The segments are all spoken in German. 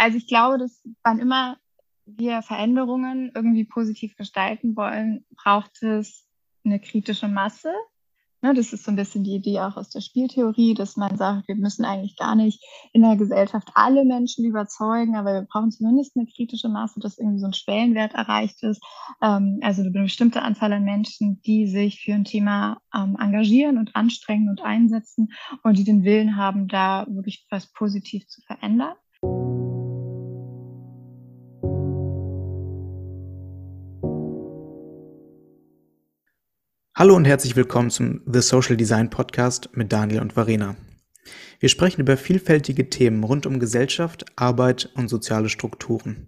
Also ich glaube, dass wann immer wir Veränderungen irgendwie positiv gestalten wollen, braucht es eine kritische Masse. Ne, das ist so ein bisschen die Idee auch aus der Spieltheorie, dass man sagt, wir müssen eigentlich gar nicht in der Gesellschaft alle Menschen überzeugen, aber wir brauchen zumindest eine kritische Masse, dass irgendwie so ein Schwellenwert erreicht ist. Ähm, also eine bestimmte Anzahl an Menschen, die sich für ein Thema ähm, engagieren und anstrengen und einsetzen und die den Willen haben, da wirklich was positiv zu verändern. Hallo und herzlich willkommen zum The Social Design Podcast mit Daniel und Varena. Wir sprechen über vielfältige Themen rund um Gesellschaft, Arbeit und soziale Strukturen.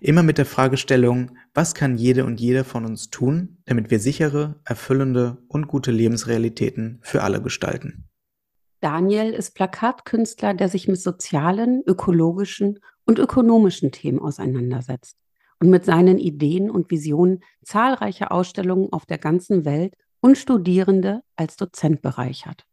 Immer mit der Fragestellung, was kann jede und jeder von uns tun, damit wir sichere, erfüllende und gute Lebensrealitäten für alle gestalten. Daniel ist Plakatkünstler, der sich mit sozialen, ökologischen und ökonomischen Themen auseinandersetzt und mit seinen Ideen und Visionen zahlreiche Ausstellungen auf der ganzen Welt und Studierende als Dozent bereichert.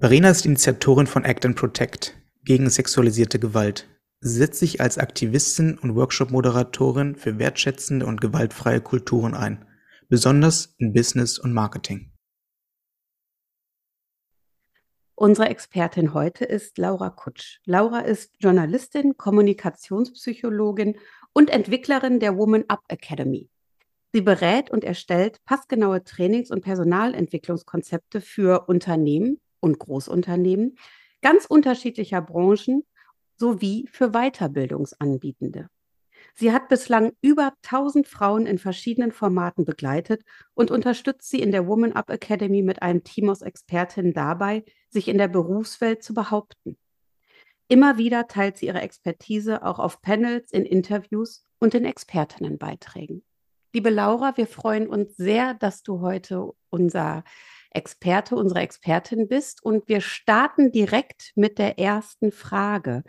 Verena ist Initiatorin von Act and Protect gegen sexualisierte Gewalt. Sie setzt sich als Aktivistin und Workshop-Moderatorin für wertschätzende und gewaltfreie Kulturen ein, besonders in Business und Marketing. Unsere Expertin heute ist Laura Kutsch. Laura ist Journalistin, Kommunikationspsychologin und Entwicklerin der Woman Up Academy. Sie berät und erstellt passgenaue Trainings- und Personalentwicklungskonzepte für Unternehmen und Großunternehmen ganz unterschiedlicher Branchen sowie für Weiterbildungsanbietende. Sie hat bislang über 1000 Frauen in verschiedenen Formaten begleitet und unterstützt sie in der Woman Up Academy mit einem Team aus Expertinnen dabei, sich in der Berufswelt zu behaupten. Immer wieder teilt sie ihre Expertise auch auf Panels, in Interviews und in Expertinnenbeiträgen. Liebe Laura, wir freuen uns sehr, dass du heute unser Experte, unsere Expertin bist. Und wir starten direkt mit der ersten Frage.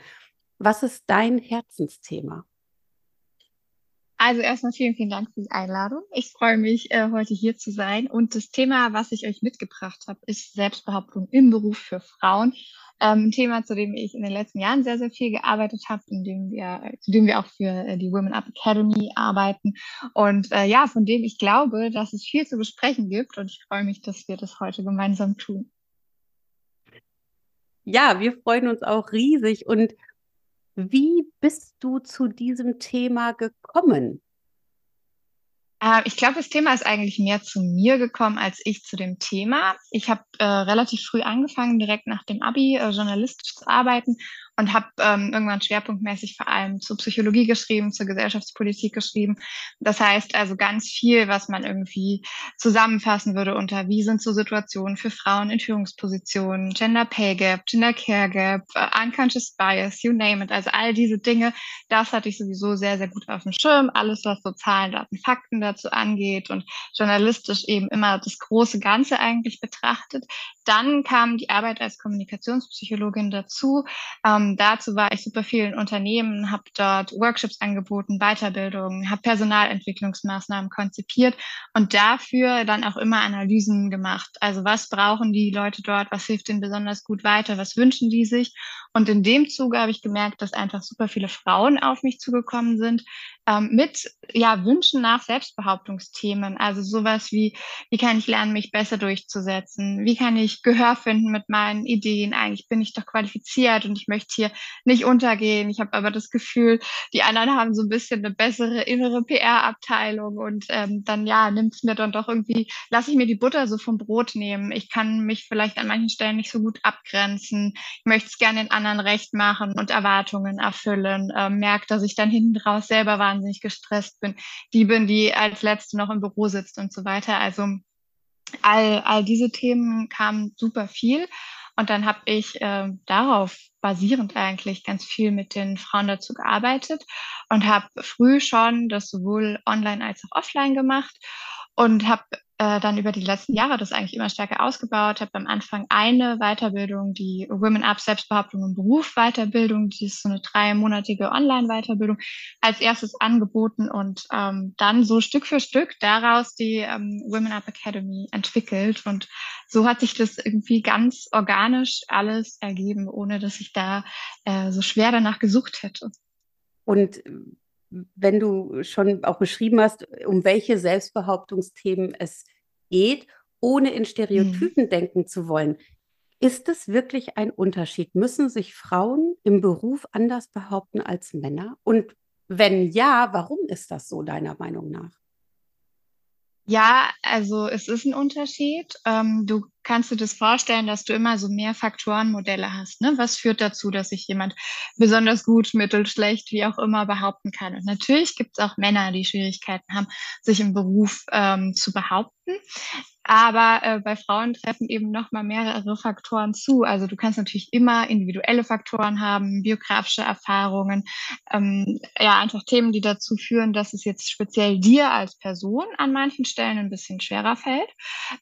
Was ist dein Herzensthema? Also erstmal vielen, vielen Dank für die Einladung. Ich freue mich, äh, heute hier zu sein. Und das Thema, was ich euch mitgebracht habe, ist Selbstbehauptung im Beruf für Frauen. Ähm, ein Thema, zu dem ich in den letzten Jahren sehr, sehr viel gearbeitet habe, in dem wir, zu dem wir auch für äh, die Women Up Academy arbeiten. Und äh, ja, von dem ich glaube, dass es viel zu besprechen gibt. Und ich freue mich, dass wir das heute gemeinsam tun. Ja, wir freuen uns auch riesig. Und wie bist du zu diesem Thema gekommen? Äh, ich glaube, das Thema ist eigentlich mehr zu mir gekommen als ich zu dem Thema. Ich habe äh, relativ früh angefangen, direkt nach dem Abi äh, journalistisch zu arbeiten und habe ähm, irgendwann schwerpunktmäßig vor allem zur Psychologie geschrieben, zur Gesellschaftspolitik geschrieben. Das heißt also ganz viel, was man irgendwie zusammenfassen würde unter wie sind so Situationen für Frauen in Führungspositionen, Gender Pay Gap, Gender Care Gap, uh, Unconscious Bias, you name it. Also all diese Dinge, das hatte ich sowieso sehr, sehr gut auf dem Schirm. Alles, was so Zahlen, Daten, Fakten dazu angeht und journalistisch eben immer das große Ganze eigentlich betrachtet. Dann kam die Arbeit als Kommunikationspsychologin dazu. Ähm, ähm, dazu war ich super vielen Unternehmen, habe dort Workshops angeboten, Weiterbildungen, habe Personalentwicklungsmaßnahmen konzipiert und dafür dann auch immer Analysen gemacht. Also was brauchen die Leute dort, was hilft ihnen besonders gut weiter, was wünschen die sich? Und in dem Zuge habe ich gemerkt, dass einfach super viele Frauen auf mich zugekommen sind, ähm, mit ja, Wünschen nach Selbstbehauptungsthemen. Also sowas wie, wie kann ich lernen, mich besser durchzusetzen? Wie kann ich Gehör finden mit meinen Ideen? Eigentlich bin ich doch qualifiziert und ich möchte hier nicht untergehen. Ich habe aber das Gefühl, die anderen haben so ein bisschen eine bessere innere PR-Abteilung und ähm, dann ja, nimmt es mir dann doch irgendwie, lasse ich mir die Butter so vom Brot nehmen. Ich kann mich vielleicht an manchen Stellen nicht so gut abgrenzen. Ich möchte es gerne den anderen recht machen und Erwartungen erfüllen. Ähm, merke, dass ich dann hinten raus selber war wahnsinnig gestresst bin, die bin, die als Letzte noch im Büro sitzt und so weiter. Also all, all diese Themen kamen super viel. Und dann habe ich äh, darauf basierend eigentlich ganz viel mit den Frauen dazu gearbeitet und habe früh schon das sowohl online als auch offline gemacht und habe äh, dann über die letzten Jahre das eigentlich immer stärker ausgebaut, habe am Anfang eine Weiterbildung, die Women Up Selbstbehauptung im Beruf Weiterbildung, die ist so eine dreimonatige Online-Weiterbildung, als erstes angeboten und ähm, dann so Stück für Stück daraus die ähm, Women Up Academy entwickelt und so hat sich das irgendwie ganz organisch alles ergeben, ohne dass ich da äh, so schwer danach gesucht hätte. Und wenn du schon auch beschrieben hast, um welche Selbstbehauptungsthemen es geht, ohne in Stereotypen mhm. denken zu wollen, ist es wirklich ein Unterschied? Müssen sich Frauen im Beruf anders behaupten als Männer? Und wenn ja, warum ist das so deiner Meinung nach? Ja, also es ist ein Unterschied. Ähm, du kannst dir das vorstellen, dass du immer so mehr Faktorenmodelle hast. Ne? Was führt dazu, dass sich jemand besonders gut, mittel, schlecht, wie auch immer behaupten kann? Und natürlich gibt es auch Männer, die Schwierigkeiten haben, sich im Beruf ähm, zu behaupten. Aber äh, bei Frauen treffen eben noch mal mehrere Faktoren zu. Also du kannst natürlich immer individuelle Faktoren haben, biografische Erfahrungen, ähm, ja einfach Themen, die dazu führen, dass es jetzt speziell dir als Person an manchen Stellen ein bisschen schwerer fällt.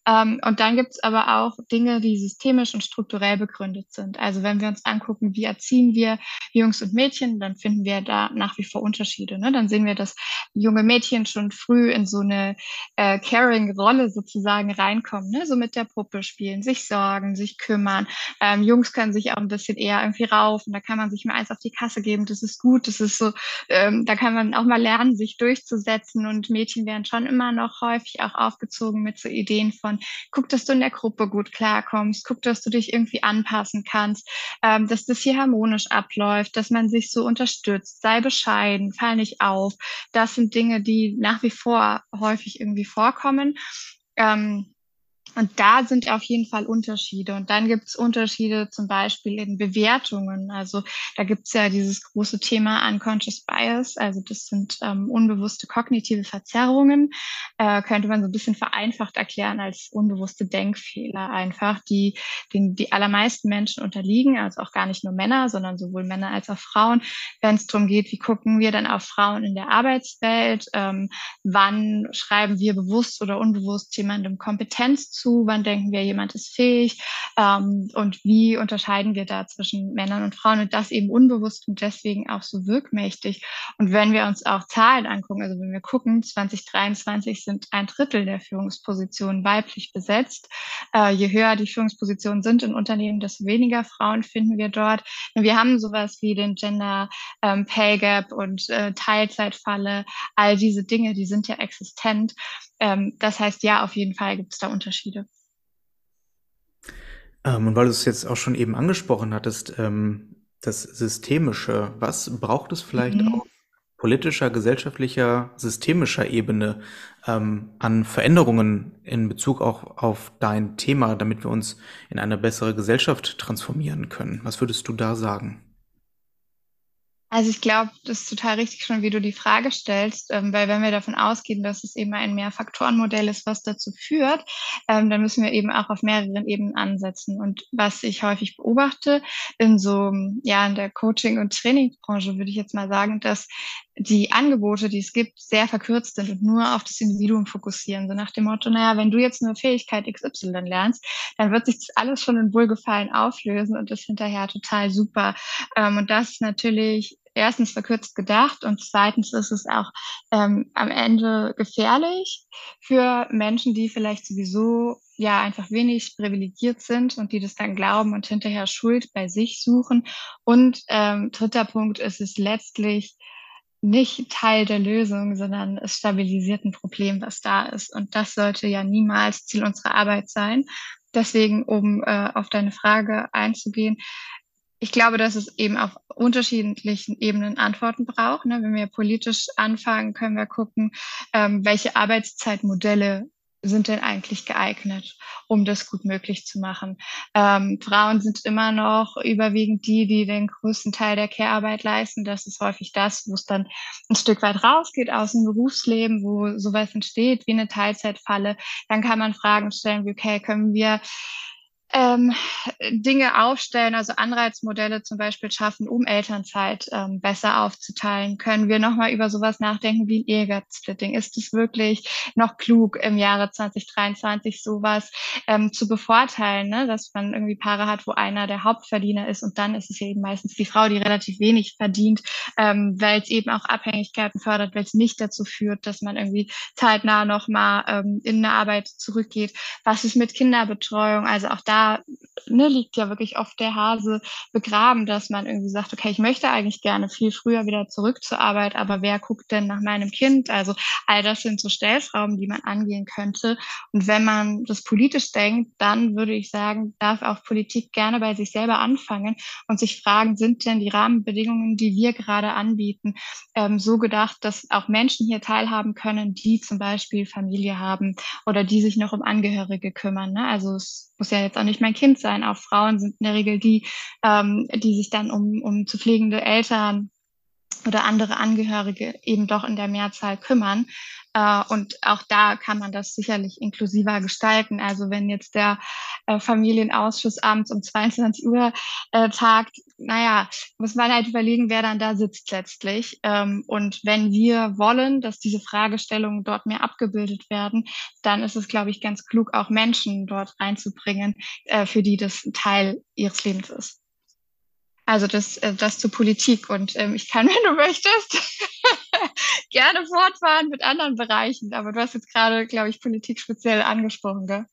Ähm, und dann gibt es aber auch Dinge, die systemisch und strukturell begründet sind. Also wenn wir uns angucken, wie erziehen wir Jungs und Mädchen, dann finden wir da nach wie vor Unterschiede. Ne? Dann sehen wir, dass junge Mädchen schon früh in so eine äh, Caring-Rolle sozusagen reinkommen, ne? so mit der Puppe spielen, sich sorgen, sich kümmern. Ähm, Jungs können sich auch ein bisschen eher irgendwie raufen, da kann man sich mal eins auf die Kasse geben, das ist gut, das ist so, ähm, da kann man auch mal lernen, sich durchzusetzen und Mädchen werden schon immer noch häufig auch aufgezogen mit so Ideen von, guck, dass du in der Gruppe gut klarkommst, guck, dass du dich irgendwie anpassen kannst, ähm, dass das hier harmonisch abläuft, dass man sich so unterstützt, sei bescheiden, fall nicht auf. Das sind Dinge, die nach wie vor häufig irgendwie vorkommen. Ähm, und da sind auf jeden Fall Unterschiede. Und dann gibt es Unterschiede zum Beispiel in Bewertungen. Also da gibt es ja dieses große Thema Unconscious Bias. Also das sind ähm, unbewusste kognitive Verzerrungen. Äh, könnte man so ein bisschen vereinfacht erklären als unbewusste Denkfehler einfach, die den die allermeisten Menschen unterliegen. Also auch gar nicht nur Männer, sondern sowohl Männer als auch Frauen. Wenn es darum geht, wie gucken wir dann auf Frauen in der Arbeitswelt? Ähm, wann schreiben wir bewusst oder unbewusst jemandem Kompetenz zu? Zu? Wann denken wir, jemand ist fähig? Ähm, und wie unterscheiden wir da zwischen Männern und Frauen? Und das eben unbewusst und deswegen auch so wirkmächtig. Und wenn wir uns auch Zahlen angucken, also wenn wir gucken, 2023 sind ein Drittel der Führungspositionen weiblich besetzt. Äh, je höher die Führungspositionen sind in Unternehmen, desto weniger Frauen finden wir dort. Und wir haben sowas wie den Gender ähm, Pay Gap und äh, Teilzeitfalle. All diese Dinge, die sind ja existent. Ähm, das heißt, ja, auf jeden Fall gibt es da Unterschiede. Ähm, und weil du es jetzt auch schon eben angesprochen hattest, ähm, das Systemische, was braucht es vielleicht mhm. auf politischer, gesellschaftlicher, systemischer Ebene ähm, an Veränderungen in Bezug auch auf dein Thema, damit wir uns in eine bessere Gesellschaft transformieren können? Was würdest du da sagen? Also ich glaube, das ist total richtig schon, wie du die Frage stellst, ähm, weil wenn wir davon ausgehen, dass es eben ein Mehrfaktorenmodell ist, was dazu führt, ähm, dann müssen wir eben auch auf mehreren Ebenen ansetzen. Und was ich häufig beobachte in so, ja, in der Coaching- und Trainingsbranche, würde ich jetzt mal sagen, dass die Angebote, die es gibt, sehr verkürzt sind und nur auf das Individuum fokussieren. So nach dem Motto, naja, wenn du jetzt nur Fähigkeit XY lernst, dann wird sich das alles schon in Wohlgefallen auflösen und ist hinterher total super. Ähm, und das ist natürlich erstens verkürzt gedacht und zweitens ist es auch ähm, am Ende gefährlich für Menschen, die vielleicht sowieso ja einfach wenig privilegiert sind und die das dann glauben und hinterher Schuld bei sich suchen. Und ähm, dritter Punkt ist es letztlich nicht Teil der Lösung, sondern es stabilisiert ein Problem, was da ist. Und das sollte ja niemals Ziel unserer Arbeit sein. Deswegen, um äh, auf deine Frage einzugehen, ich glaube, dass es eben auf unterschiedlichen Ebenen Antworten braucht. Ne? Wenn wir politisch anfangen, können wir gucken, ähm, welche Arbeitszeitmodelle sind denn eigentlich geeignet, um das gut möglich zu machen? Ähm, Frauen sind immer noch überwiegend die, die den größten Teil der Care-Arbeit leisten. Das ist häufig das, wo es dann ein Stück weit rausgeht aus dem Berufsleben, wo sowas entsteht wie eine Teilzeitfalle. Dann kann man Fragen stellen wie, okay, können wir ähm, Dinge aufstellen, also Anreizmodelle zum Beispiel schaffen, um Elternzeit ähm, besser aufzuteilen? Können wir nochmal über sowas nachdenken wie ein Ehegattensplitting? Ist es wirklich noch klug im Jahre 2023 sowas ähm, zu bevorteilen, ne? dass man irgendwie Paare hat, wo einer der Hauptverdiener ist und dann ist es eben meistens die Frau, die relativ wenig verdient, ähm, weil es eben auch Abhängigkeiten fördert, weil es nicht dazu führt, dass man irgendwie zeitnah nochmal ähm, in eine Arbeit zurückgeht. Was ist mit Kinderbetreuung? Also auch da ne, liegt ja wirklich oft der Hase begraben, dass man irgendwie sagt, okay, ich möchte eigentlich gerne viel früher wieder zurück zur Arbeit, aber wer guckt denn nach meinem Kind? Also all das sind so Stellschrauben, die man angehen könnte. Und wenn man das politisch denkt, dann würde ich sagen, darf auch Politik gerne bei sich selber anfangen und sich fragen, sind denn die Rahmenbedingungen, die wir gerade anbieten, ähm, so gedacht, dass auch Menschen hier teilhaben können, die zum Beispiel Familie haben oder die sich noch um Angehörige kümmern. Ne? Also es muss ja jetzt auch nicht mein Kind sein. Auch Frauen sind in der Regel die, ähm, die sich dann um, um zu pflegende Eltern oder andere Angehörige eben doch in der Mehrzahl kümmern. Äh, und auch da kann man das sicherlich inklusiver gestalten. Also wenn jetzt der äh, Familienausschuss abends um 22 Uhr äh, tagt, naja, muss man halt überlegen, wer dann da sitzt letztlich. Ähm, und wenn wir wollen, dass diese Fragestellungen dort mehr abgebildet werden, dann ist es, glaube ich, ganz klug, auch Menschen dort reinzubringen, für die das ein Teil ihres Lebens ist. Also das, äh, das zur Politik. Und ähm, ich kann, wenn du möchtest, gerne fortfahren mit anderen Bereichen. Aber du hast jetzt gerade, glaube ich, Politik speziell angesprochen, gell?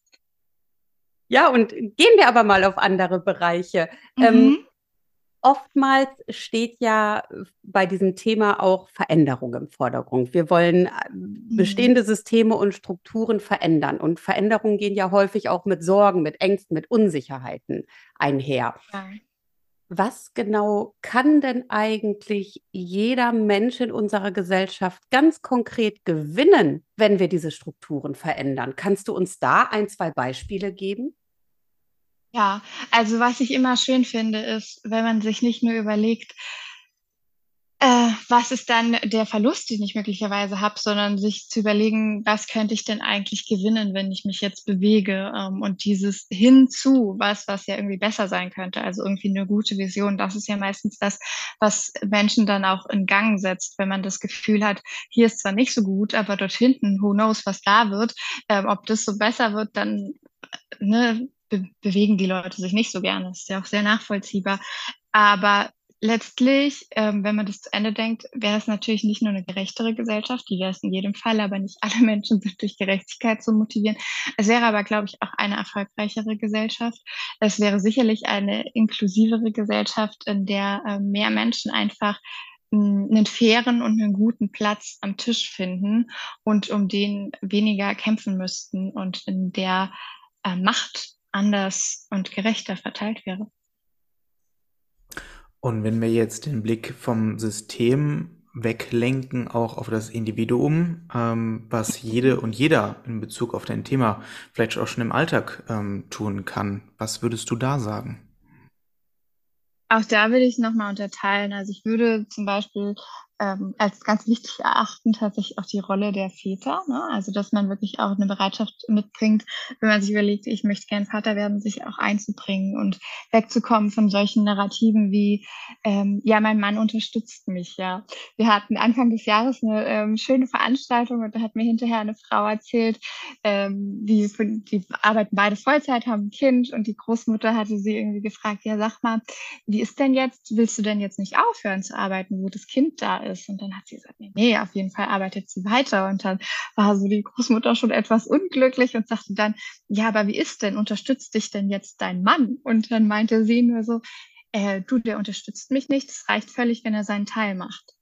Ja, und gehen wir aber mal auf andere Bereiche. Ähm, mhm. Ähm, oftmals steht ja bei diesem Thema auch Veränderung im Vordergrund. Wir wollen äh, mhm. bestehende Systeme und Strukturen verändern. Und Veränderungen gehen ja häufig auch mit Sorgen, mit Ängsten, mit Unsicherheiten einher. Ja was genau kann denn eigentlich jeder Mensch in unserer Gesellschaft ganz konkret gewinnen, wenn wir diese Strukturen verändern? Kannst du uns da ein, zwei Beispiele geben? Ja, also was ich immer schön finde, ist, wenn man sich nicht nur überlegt, äh, was ist dann der Verlust, den ich möglicherweise habe, sondern sich zu überlegen, was könnte ich denn eigentlich gewinnen, wenn ich mich jetzt bewege ähm, und dieses hinzu, was, was ja irgendwie besser sein könnte, also irgendwie eine gute Vision, das ist ja meistens das, was Menschen dann auch in Gang setzt, wenn man das Gefühl hat, hier ist zwar nicht so gut, aber dort hinten, who knows, was da wird, ähm, ob das so besser wird, dann ne, be bewegen die Leute sich nicht so gerne. Das ist ja auch sehr nachvollziehbar. Aber letztlich, ähm, wenn man das zu Ende denkt, wäre es natürlich nicht nur eine gerechtere Gesellschaft, die wäre es in jedem Fall, aber nicht alle Menschen sind durch Gerechtigkeit zu motivieren. Es wäre aber, glaube ich, auch eine erfolgreichere Gesellschaft. Es wäre sicherlich eine inklusivere Gesellschaft, in der äh, mehr Menschen einfach hm, einen fairen und einen guten Platz am Tisch finden und um den weniger kämpfen müssten und in der äh, Macht anders und gerechter verteilt wäre. Und wenn wir jetzt den Blick vom System weglenken, auch auf das Individuum, ähm, was jede und jeder in Bezug auf dein Thema vielleicht auch schon im Alltag ähm, tun kann, was würdest du da sagen? Auch da will ich nochmal unterteilen. Also ich würde zum Beispiel ähm, als ganz wichtig erachten tatsächlich auch die Rolle der Väter. Ne? Also dass man wirklich auch eine Bereitschaft mitbringt, wenn man sich überlegt, ich möchte gern Vater werden, sich auch einzubringen und wegzukommen von solchen Narrativen wie, ähm, ja, mein Mann unterstützt mich. Ja, wir hatten Anfang des Jahres eine ähm, schöne Veranstaltung und da hat mir hinterher eine Frau erzählt, ähm, die, die arbeiten beide Vollzeit, haben ein Kind und die Großmutter hatte sie irgendwie gefragt, ja, sag mal, wie ist denn jetzt, willst du denn jetzt nicht aufhören zu arbeiten, wo das Kind da ist? Ist. Und dann hat sie gesagt, nee, nee, auf jeden Fall arbeitet sie weiter. Und dann war so die Großmutter schon etwas unglücklich und sagte dann, ja, aber wie ist denn, unterstützt dich denn jetzt dein Mann? Und dann meinte sie nur so, äh, du, der unterstützt mich nicht, es reicht völlig, wenn er seinen Teil macht.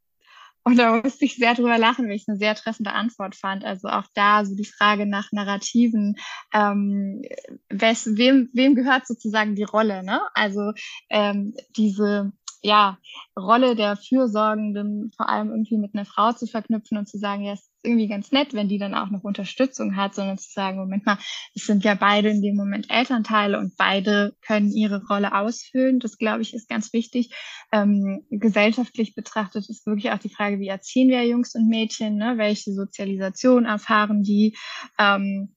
Und da musste ich sehr drüber lachen, weil ich eine sehr treffende Antwort fand. Also auch da so die Frage nach Narrativen, ähm, wes, wem, wem gehört sozusagen die Rolle? Ne? Also ähm, diese ja, Rolle der Fürsorgenden vor allem irgendwie mit einer Frau zu verknüpfen und zu sagen, ja, es ist irgendwie ganz nett, wenn die dann auch noch Unterstützung hat, sondern zu sagen, Moment mal, es sind ja beide in dem Moment Elternteile und beide können ihre Rolle ausfüllen. Das, glaube ich, ist ganz wichtig. Ähm, gesellschaftlich betrachtet ist wirklich auch die Frage, wie erziehen wir Jungs und Mädchen, ne? welche Sozialisation erfahren die ähm,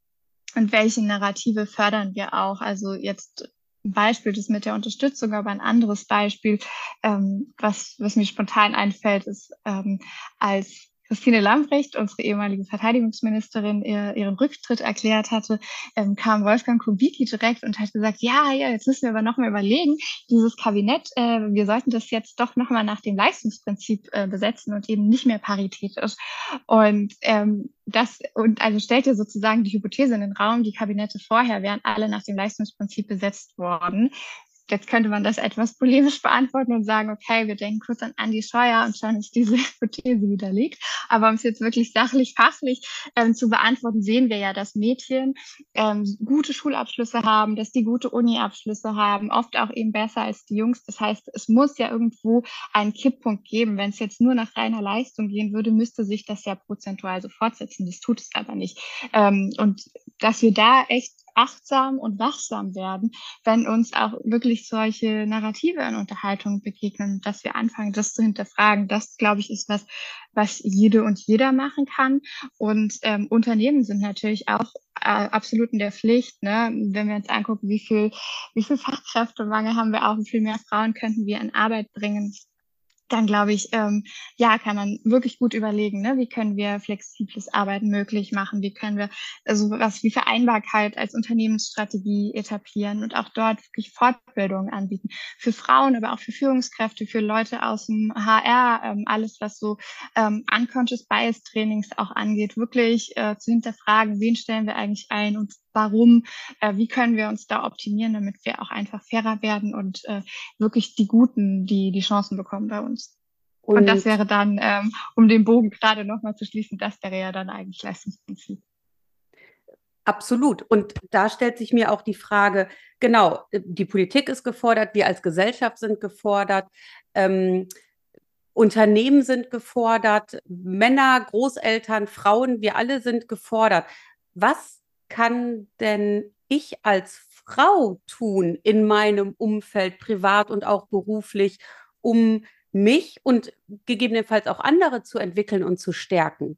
und welche Narrative fördern wir auch. Also jetzt Beispiel das mit der Unterstützung, aber ein anderes Beispiel, ähm, was, was mir spontan einfällt, ist, ähm, als Christine Lambrecht, unsere ehemalige Verteidigungsministerin, ihr, ihren Rücktritt erklärt hatte, ähm, kam Wolfgang Kubicki direkt und hat gesagt, ja, ja, jetzt müssen wir aber nochmal überlegen, dieses Kabinett, äh, wir sollten das jetzt doch nochmal nach dem Leistungsprinzip äh, besetzen und eben nicht mehr paritätisch. Und ähm, das, und also stellt ihr sozusagen die Hypothese in den Raum, die Kabinette vorher wären alle nach dem Leistungsprinzip besetzt worden. Jetzt könnte man das etwas polemisch beantworten und sagen, okay, wir denken kurz an Andi Scheuer und schon ist diese Hypothese widerlegt. Aber um es jetzt wirklich sachlich, fachlich ähm, zu beantworten, sehen wir ja, dass Mädchen ähm, gute Schulabschlüsse haben, dass die gute Uni-Abschlüsse haben, oft auch eben besser als die Jungs. Das heißt, es muss ja irgendwo einen Kipppunkt geben. Wenn es jetzt nur nach reiner Leistung gehen würde, müsste sich das ja prozentual so fortsetzen. Das tut es aber nicht. Ähm, und dass wir da echt achtsam und wachsam werden, wenn uns auch wirklich solche Narrative in Unterhaltung begegnen, dass wir anfangen, das zu hinterfragen. Das, glaube ich, ist was, was jede und jeder machen kann. Und ähm, Unternehmen sind natürlich auch äh, absolut in der Pflicht. Ne? Wenn wir uns angucken, wie viel, wie viel Fachkräftemangel haben wir auch, wie viel mehr Frauen könnten wir in Arbeit bringen dann glaube ich, ähm, ja, kann man wirklich gut überlegen, ne? wie können wir flexibles Arbeiten möglich machen, wie können wir also was wie Vereinbarkeit als Unternehmensstrategie etablieren und auch dort wirklich Fortbildungen anbieten. Für Frauen, aber auch für Führungskräfte, für Leute aus dem HR, ähm, alles, was so ähm, Unconscious Bias Trainings auch angeht, wirklich äh, zu hinterfragen, wen stellen wir eigentlich ein und warum, äh, wie können wir uns da optimieren, damit wir auch einfach fairer werden und äh, wirklich die Guten, die die Chancen bekommen bei uns. Und, und das wäre dann, ähm, um den Bogen gerade nochmal zu schließen, das wäre ja dann eigentlich Leistungsprinzip. Absolut. Und da stellt sich mir auch die Frage, genau, die Politik ist gefordert, wir als Gesellschaft sind gefordert, ähm, Unternehmen sind gefordert, Männer, Großeltern, Frauen, wir alle sind gefordert. Was kann denn ich als Frau tun in meinem Umfeld, privat und auch beruflich, um mich und gegebenenfalls auch andere zu entwickeln und zu stärken?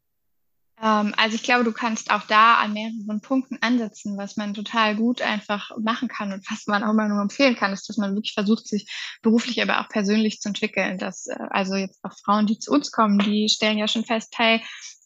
Ähm, also ich glaube, du kannst auch da an mehreren Punkten ansetzen, was man total gut einfach machen kann und was man auch immer nur empfehlen kann, ist, dass man wirklich versucht, sich beruflich, aber auch persönlich zu entwickeln. Dass, äh, also jetzt auch Frauen, die zu uns kommen, die stellen ja schon fest, hey,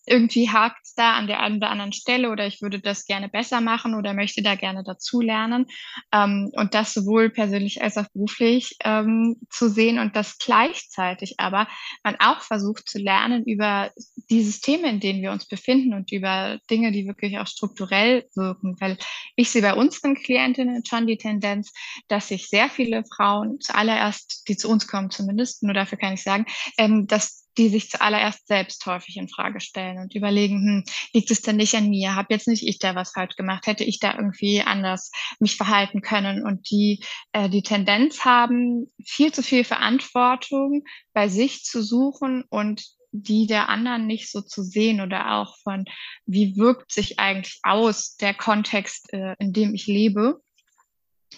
irgendwie hakt es da an der einen oder anderen Stelle oder ich würde das gerne besser machen oder möchte da gerne dazulernen. Ähm, und das sowohl persönlich als auch beruflich ähm, zu sehen und das gleichzeitig aber man auch versucht zu lernen über die Systeme, in denen wir uns befinden und über Dinge, die wirklich auch strukturell wirken. Weil ich sehe bei unseren Klientinnen schon die Tendenz, dass sich sehr viele Frauen zuallererst, die zu uns kommen zumindest, nur dafür kann ich sagen, ähm, dass die sich zuallererst selbst häufig in Frage stellen und überlegen, hm, liegt es denn nicht an mir? Hab jetzt nicht ich da was falsch gemacht? Hätte ich da irgendwie anders mich verhalten können? Und die äh, die Tendenz haben, viel zu viel Verantwortung bei sich zu suchen und die der anderen nicht so zu sehen oder auch von, wie wirkt sich eigentlich aus der Kontext, äh, in dem ich lebe.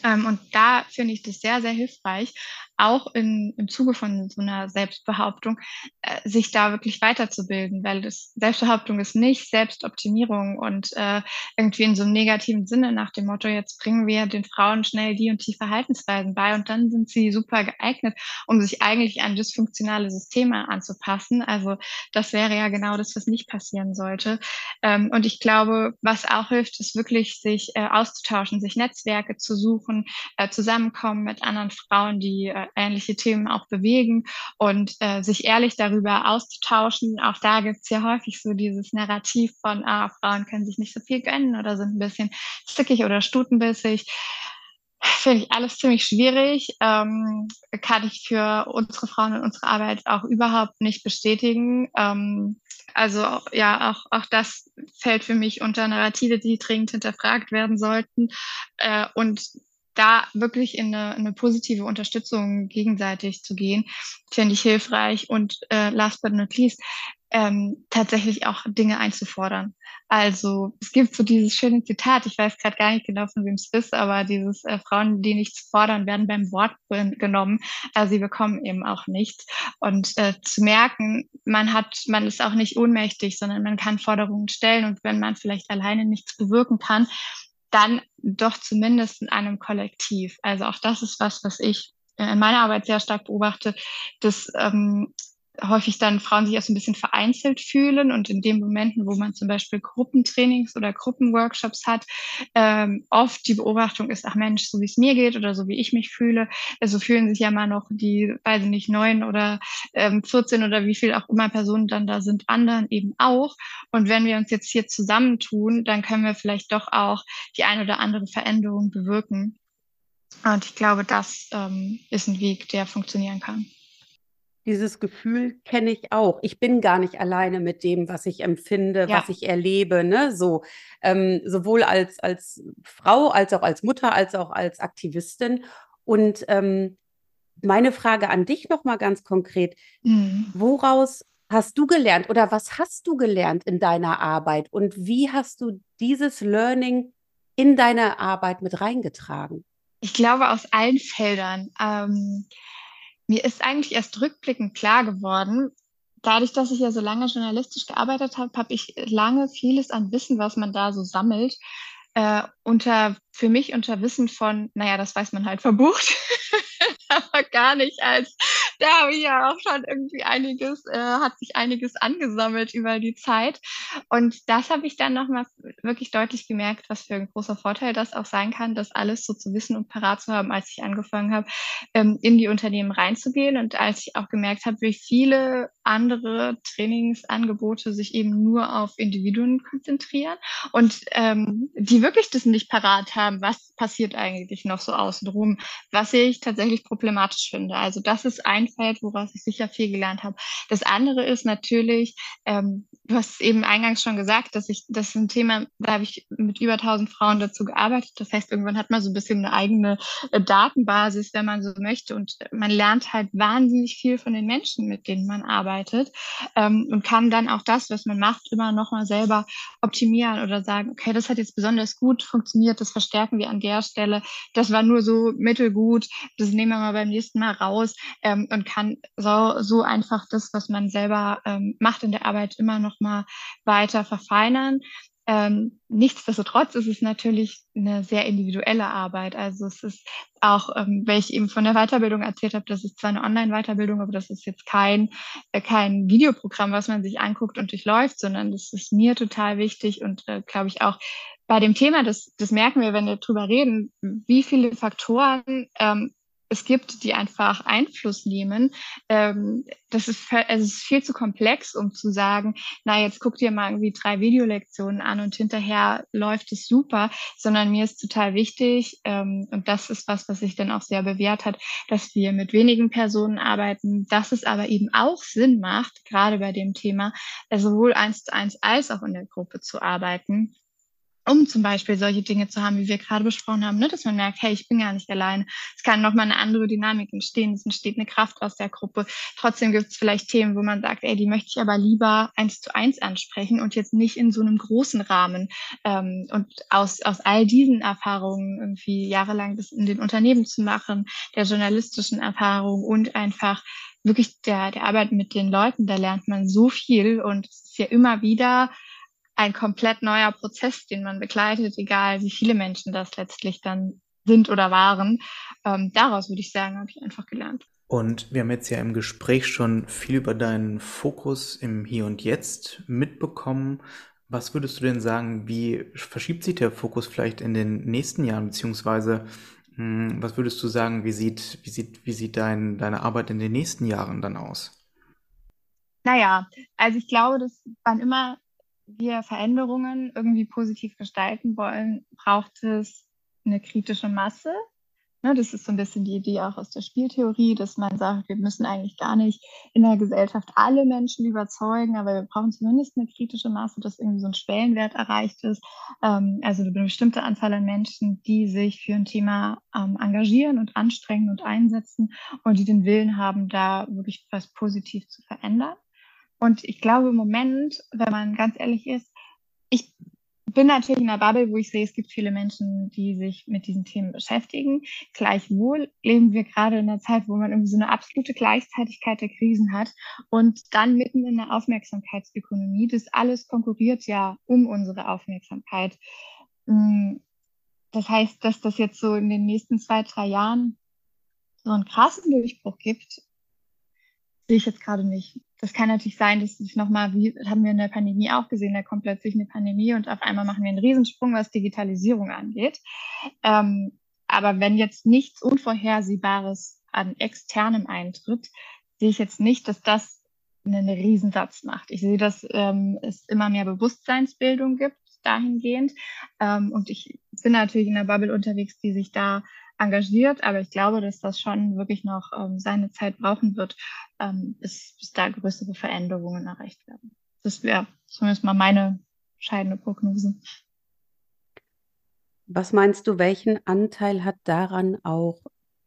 Ähm, und da finde ich das sehr, sehr hilfreich, auch in, im Zuge von so einer Selbstbehauptung, äh, sich da wirklich weiterzubilden, weil das Selbstbehauptung ist nicht Selbstoptimierung und äh, irgendwie in so einem negativen Sinne nach dem Motto, jetzt bringen wir den Frauen schnell die und die Verhaltensweisen bei und dann sind sie super geeignet, um sich eigentlich an dysfunktionale Systeme anzupassen. Also das wäre ja genau das, was nicht passieren sollte. Ähm, und ich glaube, was auch hilft, ist wirklich sich äh, auszutauschen, sich Netzwerke zu suchen, äh, zusammenkommen mit anderen Frauen, die äh, ähnliche Themen auch bewegen und äh, sich ehrlich darüber auszutauschen. Auch da gibt es ja häufig so dieses Narrativ von, ah, Frauen können sich nicht so viel gönnen oder sind ein bisschen zickig oder stutenbissig. Finde ich alles ziemlich schwierig. Ähm, kann ich für unsere Frauen und unsere Arbeit auch überhaupt nicht bestätigen. Ähm, also ja, auch, auch das fällt für mich unter Narrative, die dringend hinterfragt werden sollten. Äh, und da wirklich in eine, eine positive Unterstützung gegenseitig zu gehen, finde ich hilfreich. Und äh, last but not least, ähm, tatsächlich auch Dinge einzufordern. Also es gibt so dieses schöne Zitat, ich weiß gerade gar nicht genau, von wem es ist, aber dieses äh, Frauen, die nichts fordern, werden beim Wort genommen. Äh, sie bekommen eben auch nichts. Und äh, zu merken, man hat, man ist auch nicht ohnmächtig, sondern man kann Forderungen stellen und wenn man vielleicht alleine nichts bewirken kann, dann doch zumindest in einem Kollektiv. Also auch das ist was, was ich in meiner Arbeit sehr stark beobachte, dass ähm, häufig dann Frauen sich auch so ein bisschen vereinzelt fühlen und in den Momenten, wo man zum Beispiel Gruppentrainings oder Gruppenworkshops hat, ähm, oft die Beobachtung ist, ach Mensch, so wie es mir geht oder so wie ich mich fühle, also fühlen sich ja mal noch die, weiß ich nicht, neun oder ähm, 14 oder wie viel auch immer Personen dann da sind, anderen eben auch. Und wenn wir uns jetzt hier zusammentun, dann können wir vielleicht doch auch die ein oder andere Veränderung bewirken. Und ich glaube, das ähm, ist ein Weg, der funktionieren kann. Dieses Gefühl kenne ich auch. Ich bin gar nicht alleine mit dem, was ich empfinde, ja. was ich erlebe. Ne? So, ähm, sowohl als, als Frau, als auch als Mutter, als auch als Aktivistin. Und ähm, meine Frage an dich noch mal ganz konkret: mhm. Woraus hast du gelernt oder was hast du gelernt in deiner Arbeit und wie hast du dieses Learning in deine Arbeit mit reingetragen? Ich glaube aus allen Feldern. Ähm, mir ist eigentlich erst rückblickend klar geworden, dadurch, dass ich ja so lange journalistisch gearbeitet habe, habe ich lange vieles an Wissen, was man da so sammelt, äh, unter für mich unter Wissen von, naja, das weiß man halt verbucht, aber gar nicht als da habe ich ja auch schon irgendwie einiges, äh, hat sich einiges angesammelt über die Zeit. Und das habe ich dann nochmal wirklich deutlich gemerkt, was für ein großer Vorteil das auch sein kann, das alles so zu wissen und parat zu haben, als ich angefangen habe, ähm, in die Unternehmen reinzugehen. Und als ich auch gemerkt habe, wie viele andere Trainingsangebote sich eben nur auf Individuen konzentrieren und ähm, die wirklich das nicht parat haben, was passiert eigentlich noch so außenrum, was ich tatsächlich problematisch finde. Also das ist ein Feld, woraus ich sicher viel gelernt habe. Das andere ist natürlich, ähm, du hast eben eingangs schon gesagt, dass ich, das ist ein Thema, da habe ich mit über 1000 Frauen dazu gearbeitet. Das heißt, irgendwann hat man so ein bisschen eine eigene äh, Datenbasis, wenn man so möchte. Und man lernt halt wahnsinnig viel von den Menschen, mit denen man arbeitet ähm, und kann dann auch das, was man macht, immer noch mal selber optimieren oder sagen, okay, das hat jetzt besonders gut funktioniert, das verstärken wir an der Stelle. Das war nur so mittelgut, das nehmen wir mal beim nächsten Mal raus ähm, und kann so, so einfach das, was man selber ähm, macht in der Arbeit, immer noch mal weiter verfeinern. Ähm, nichtsdestotrotz ist es natürlich eine sehr individuelle Arbeit. Also es ist auch, ähm, weil ich eben von der Weiterbildung erzählt habe, das ist zwar eine Online-Weiterbildung, aber das ist jetzt kein, äh, kein Videoprogramm, was man sich anguckt und durchläuft, sondern das ist mir total wichtig und äh, glaube ich auch bei dem Thema, das, das merken wir, wenn wir drüber reden, wie viele Faktoren ähm, es gibt, die einfach Einfluss nehmen. Ähm, das ist, es ist viel zu komplex, um zu sagen, na, jetzt guck dir mal irgendwie drei Videolektionen an und hinterher läuft es super, sondern mir ist total wichtig, ähm, und das ist was, was sich dann auch sehr bewährt hat, dass wir mit wenigen Personen arbeiten, dass es aber eben auch Sinn macht, gerade bei dem Thema, sowohl eins zu eins als auch in der Gruppe zu arbeiten um zum Beispiel solche Dinge zu haben, wie wir gerade besprochen haben, ne? dass man merkt, hey, ich bin gar nicht alleine. Es kann nochmal eine andere Dynamik entstehen, es entsteht eine Kraft aus der Gruppe. Trotzdem gibt es vielleicht Themen, wo man sagt, ey, die möchte ich aber lieber eins zu eins ansprechen und jetzt nicht in so einem großen Rahmen. Ähm, und aus, aus all diesen Erfahrungen irgendwie jahrelang das in den Unternehmen zu machen, der journalistischen Erfahrung und einfach wirklich der, der Arbeit mit den Leuten, da lernt man so viel und es ist ja immer wieder ein komplett neuer Prozess, den man begleitet, egal wie viele Menschen das letztlich dann sind oder waren. Ähm, daraus würde ich sagen, habe ich einfach gelernt. Und wir haben jetzt ja im Gespräch schon viel über deinen Fokus im Hier und Jetzt mitbekommen. Was würdest du denn sagen, wie verschiebt sich der Fokus vielleicht in den nächsten Jahren, beziehungsweise mh, hm, was würdest du sagen, wie sieht, wie sieht, wie sieht dein, deine Arbeit in den nächsten Jahren dann aus? Naja, also ich glaube, dass wann immer wir Veränderungen irgendwie positiv gestalten wollen, braucht es eine kritische Masse. Ne, das ist so ein bisschen die Idee auch aus der Spieltheorie, dass man sagt, wir müssen eigentlich gar nicht in der Gesellschaft alle Menschen überzeugen, aber wir brauchen zumindest eine kritische Masse, dass irgendwie so ein Schwellenwert erreicht ist. Ähm, also eine bestimmte Anzahl an Menschen, die sich für ein Thema ähm, engagieren und anstrengen und einsetzen und die den Willen haben, da wirklich was positiv zu verändern. Und ich glaube im Moment, wenn man ganz ehrlich ist, ich bin natürlich in einer Bubble, wo ich sehe, es gibt viele Menschen, die sich mit diesen Themen beschäftigen. Gleichwohl leben wir gerade in einer Zeit, wo man irgendwie so eine absolute Gleichzeitigkeit der Krisen hat und dann mitten in der Aufmerksamkeitsökonomie. Das alles konkurriert ja um unsere Aufmerksamkeit. Mm, das heißt, dass das jetzt so in den nächsten zwei, drei Jahren so einen krassen Durchbruch gibt, sehe ich jetzt gerade nicht. Das kann natürlich sein, dass sich nochmal, wie haben wir in der Pandemie auch gesehen, da kommt plötzlich eine Pandemie und auf einmal machen wir einen Riesensprung, was Digitalisierung angeht. Ähm, aber wenn jetzt nichts Unvorhersehbares an externem eintritt, sehe ich jetzt nicht, dass das einen Riesensatz macht. Ich sehe, dass ähm, es immer mehr Bewusstseinsbildung gibt dahingehend. Ähm, und ich bin natürlich in der Bubble unterwegs, die sich da engagiert, aber ich glaube, dass das schon wirklich noch ähm, seine Zeit brauchen wird, ähm, bis, bis da größere Veränderungen erreicht werden. Das wäre zumindest mal meine scheidende Prognose. Was meinst du, welchen Anteil hat daran auch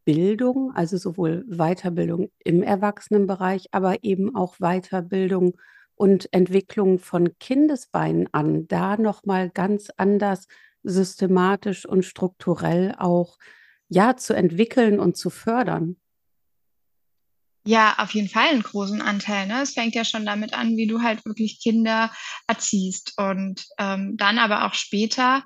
Bildung, also sowohl Weiterbildung im Erwachsenenbereich, aber eben auch Weiterbildung und Entwicklung von Kindesbeinen an, da nochmal ganz anders systematisch und strukturell auch ja zu entwickeln und zu fördern? Ja, auf jeden Fall einen großen Anteil. Ne? Es fängt ja schon damit an, wie du halt wirklich Kinder erziehst und ähm, dann aber auch später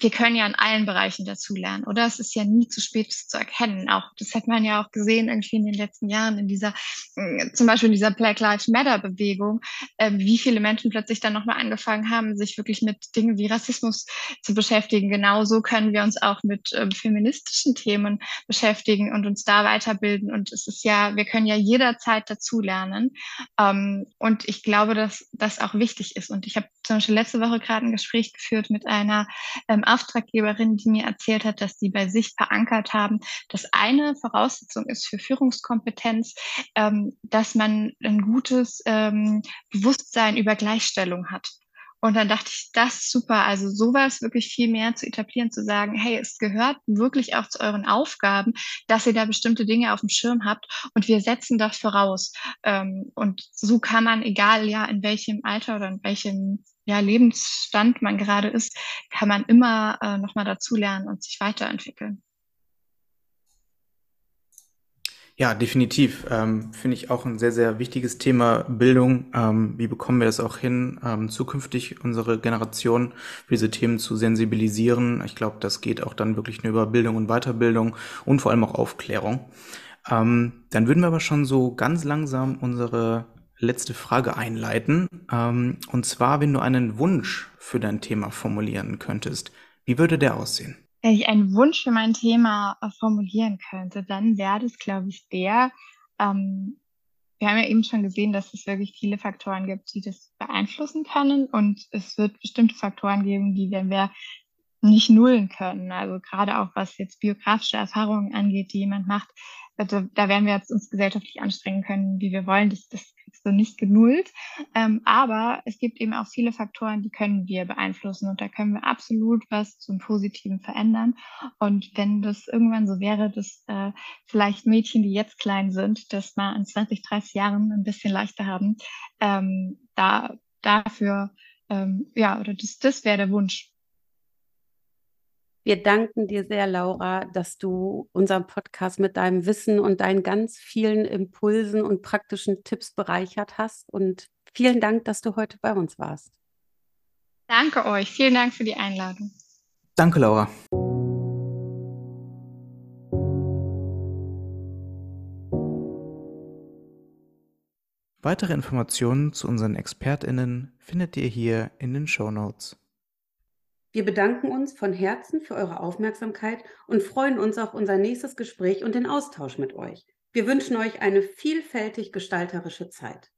wir können ja in allen Bereichen dazulernen, oder? Es ist ja nie zu spät zu erkennen. Auch das hat man ja auch gesehen irgendwie in den letzten Jahren in dieser, äh, zum Beispiel in dieser Black Lives Matter Bewegung, äh, wie viele Menschen plötzlich dann nochmal angefangen haben, sich wirklich mit Dingen wie Rassismus zu beschäftigen. Genauso können wir uns auch mit ähm, feministischen Themen beschäftigen und uns da weiterbilden. Und es ist ja, wir können ja jederzeit dazulernen. Ähm, und ich glaube, dass das auch wichtig ist. Und ich habe zum Beispiel letzte Woche gerade ein Gespräch geführt mit einer ähm, Auftraggeberin, die mir erzählt hat, dass sie bei sich verankert haben, dass eine Voraussetzung ist für Führungskompetenz, ähm, dass man ein gutes ähm, Bewusstsein über Gleichstellung hat. Und dann dachte ich, das ist super. Also sowas wirklich viel mehr zu etablieren, zu sagen, hey, es gehört wirklich auch zu euren Aufgaben, dass ihr da bestimmte Dinge auf dem Schirm habt und wir setzen das voraus. Ähm, und so kann man, egal ja in welchem Alter oder in welchem ja, Lebensstand man gerade ist, kann man immer äh, nochmal dazulernen und sich weiterentwickeln. Ja, definitiv. Ähm, Finde ich auch ein sehr, sehr wichtiges Thema Bildung. Ähm, wie bekommen wir das auch hin, ähm, zukünftig unsere Generation für diese Themen zu sensibilisieren? Ich glaube, das geht auch dann wirklich nur über Bildung und Weiterbildung und vor allem auch Aufklärung. Ähm, dann würden wir aber schon so ganz langsam unsere letzte Frage einleiten. Ähm, und zwar, wenn du einen Wunsch für dein Thema formulieren könntest, wie würde der aussehen? Wenn ich einen Wunsch für mein Thema äh, formulieren könnte, dann wäre das, glaube ich, der, ähm, wir haben ja eben schon gesehen, dass es wirklich viele Faktoren gibt, die das beeinflussen können. Und es wird bestimmte Faktoren geben, die werden wir nicht nullen können. Also gerade auch was jetzt biografische Erfahrungen angeht, die jemand macht, da, da werden wir jetzt uns gesellschaftlich anstrengen können, wie wir wollen. Das, das kriegst du nicht genullt. Ähm, aber es gibt eben auch viele Faktoren, die können wir beeinflussen und da können wir absolut was zum Positiven verändern. Und wenn das irgendwann so wäre, dass äh, vielleicht Mädchen, die jetzt klein sind, das mal in 20, 30 Jahren ein bisschen leichter haben, ähm, da dafür, ähm, ja, oder das, das wäre der Wunsch. Wir danken dir sehr, Laura, dass du unseren Podcast mit deinem Wissen und deinen ganz vielen Impulsen und praktischen Tipps bereichert hast. Und vielen Dank, dass du heute bei uns warst. Danke euch. Vielen Dank für die Einladung. Danke, Laura. Weitere Informationen zu unseren ExpertInnen findet ihr hier in den Show Notes. Wir bedanken uns von Herzen für eure Aufmerksamkeit und freuen uns auf unser nächstes Gespräch und den Austausch mit euch. Wir wünschen euch eine vielfältig gestalterische Zeit.